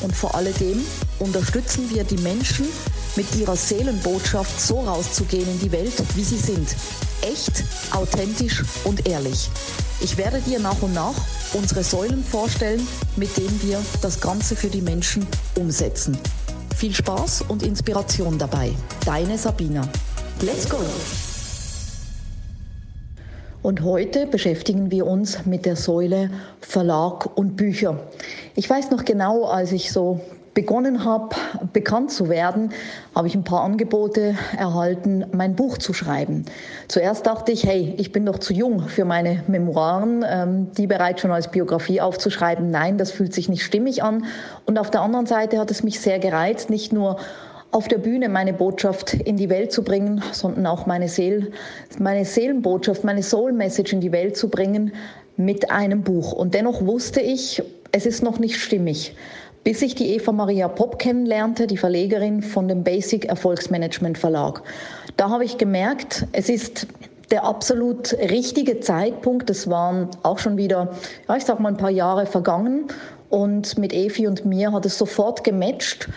und vor alledem unterstützen wir die Menschen, mit ihrer Seelenbotschaft so rauszugehen in die Welt, wie sie sind. Echt, authentisch und ehrlich. Ich werde dir nach und nach unsere Säulen vorstellen, mit denen wir das Ganze für die Menschen umsetzen. Viel Spaß und Inspiration dabei. Deine Sabina. Let's go! Und heute beschäftigen wir uns mit der Säule Verlag und Bücher. Ich weiß noch genau, als ich so begonnen habe, bekannt zu werden, habe ich ein paar Angebote erhalten, mein Buch zu schreiben. Zuerst dachte ich, hey, ich bin doch zu jung für meine Memoiren, ähm, die bereits schon als Biografie aufzuschreiben. Nein, das fühlt sich nicht stimmig an. Und auf der anderen Seite hat es mich sehr gereizt, nicht nur auf der Bühne meine Botschaft in die Welt zu bringen, sondern auch meine, Seel, meine Seelenbotschaft, meine Soul Message in die Welt zu bringen mit einem Buch. Und dennoch wusste ich, es ist noch nicht stimmig bis ich die Eva Maria Popp kennenlernte, die Verlegerin von dem Basic Erfolgsmanagement Verlag. Da habe ich gemerkt, es ist der absolut richtige Zeitpunkt. Es waren auch schon wieder, ja, ich sag mal, ein paar Jahre vergangen. Und mit Evi und mir hat es sofort gematcht.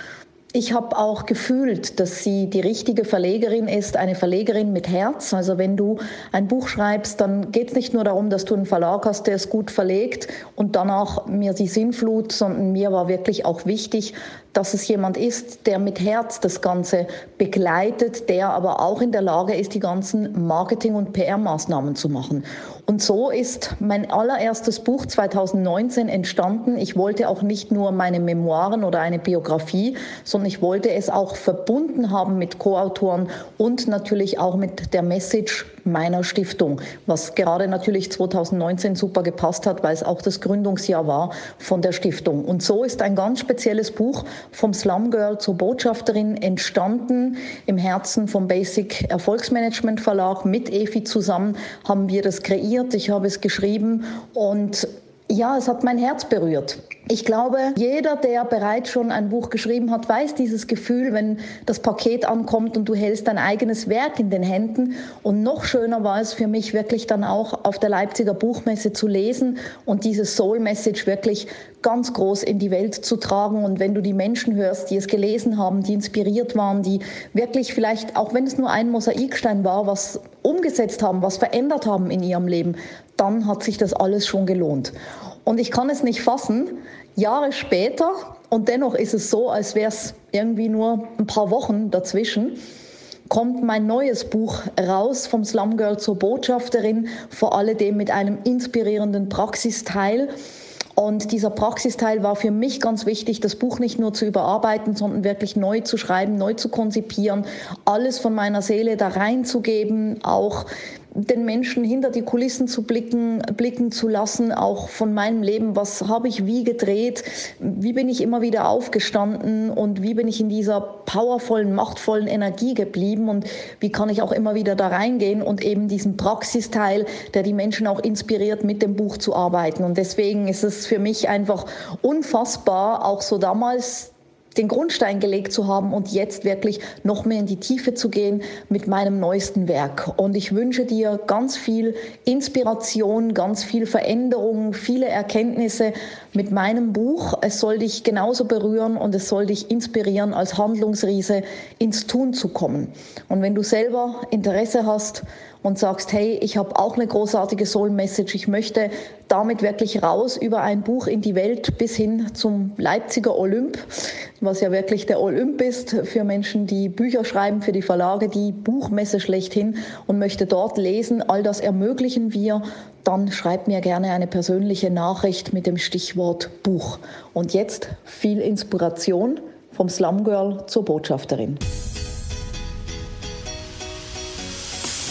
Ich habe auch gefühlt, dass sie die richtige Verlegerin ist, eine Verlegerin mit Herz. Also wenn du ein Buch schreibst, dann geht es nicht nur darum, dass du einen Verlag hast, der es gut verlegt und danach mir die Sinnflut, sondern mir war wirklich auch wichtig, dass es jemand ist, der mit Herz das Ganze begleitet, der aber auch in der Lage ist, die ganzen Marketing- und PR-Maßnahmen zu machen. Und so ist mein allererstes Buch 2019 entstanden. Ich wollte auch nicht nur meine Memoiren oder eine Biografie, sondern ich wollte es auch verbunden haben mit Co-Autoren und natürlich auch mit der Message meiner Stiftung, was gerade natürlich 2019 super gepasst hat, weil es auch das Gründungsjahr war von der Stiftung. Und so ist ein ganz spezielles Buch vom Slum Girl zur Botschafterin entstanden. Im Herzen vom Basic Erfolgsmanagement Verlag mit Efi zusammen haben wir das kreiert. Ich habe es geschrieben und ja, es hat mein Herz berührt. Ich glaube, jeder, der bereits schon ein Buch geschrieben hat, weiß dieses Gefühl, wenn das Paket ankommt und du hältst dein eigenes Werk in den Händen. Und noch schöner war es für mich wirklich dann auch auf der Leipziger Buchmesse zu lesen und diese Soul Message wirklich ganz groß in die Welt zu tragen. Und wenn du die Menschen hörst, die es gelesen haben, die inspiriert waren, die wirklich vielleicht, auch wenn es nur ein Mosaikstein war, was umgesetzt haben, was verändert haben in ihrem Leben, dann hat sich das alles schon gelohnt. Und ich kann es nicht fassen, Jahre später, und dennoch ist es so, als wäre es irgendwie nur ein paar Wochen dazwischen, kommt mein neues Buch raus, vom Slum Girl zur Botschafterin, vor allem mit einem inspirierenden Praxisteil. Und dieser Praxisteil war für mich ganz wichtig, das Buch nicht nur zu überarbeiten, sondern wirklich neu zu schreiben, neu zu konzipieren, alles von meiner Seele da reinzugeben, auch den Menschen hinter die Kulissen zu blicken, blicken zu lassen, auch von meinem Leben, was habe ich wie gedreht, wie bin ich immer wieder aufgestanden? Und wie bin ich in dieser powervollen, machtvollen Energie geblieben? Und wie kann ich auch immer wieder da reingehen und eben diesen Praxisteil, der die Menschen auch inspiriert, mit dem Buch zu arbeiten. Und deswegen ist es für mich einfach unfassbar, auch so damals den Grundstein gelegt zu haben und jetzt wirklich noch mehr in die Tiefe zu gehen mit meinem neuesten Werk. Und ich wünsche dir ganz viel Inspiration, ganz viel Veränderung, viele Erkenntnisse mit meinem Buch. Es soll dich genauso berühren und es soll dich inspirieren, als Handlungsriese ins Tun zu kommen. Und wenn du selber Interesse hast, und sagst, hey, ich habe auch eine großartige Soul Message, ich möchte damit wirklich raus über ein Buch in die Welt bis hin zum Leipziger Olymp, was ja wirklich der Olymp ist für Menschen, die Bücher schreiben, für die Verlage, die Buchmesse schlechthin und möchte dort lesen. All das ermöglichen wir. Dann schreib mir gerne eine persönliche Nachricht mit dem Stichwort Buch. Und jetzt viel Inspiration vom Slum Girl zur Botschafterin.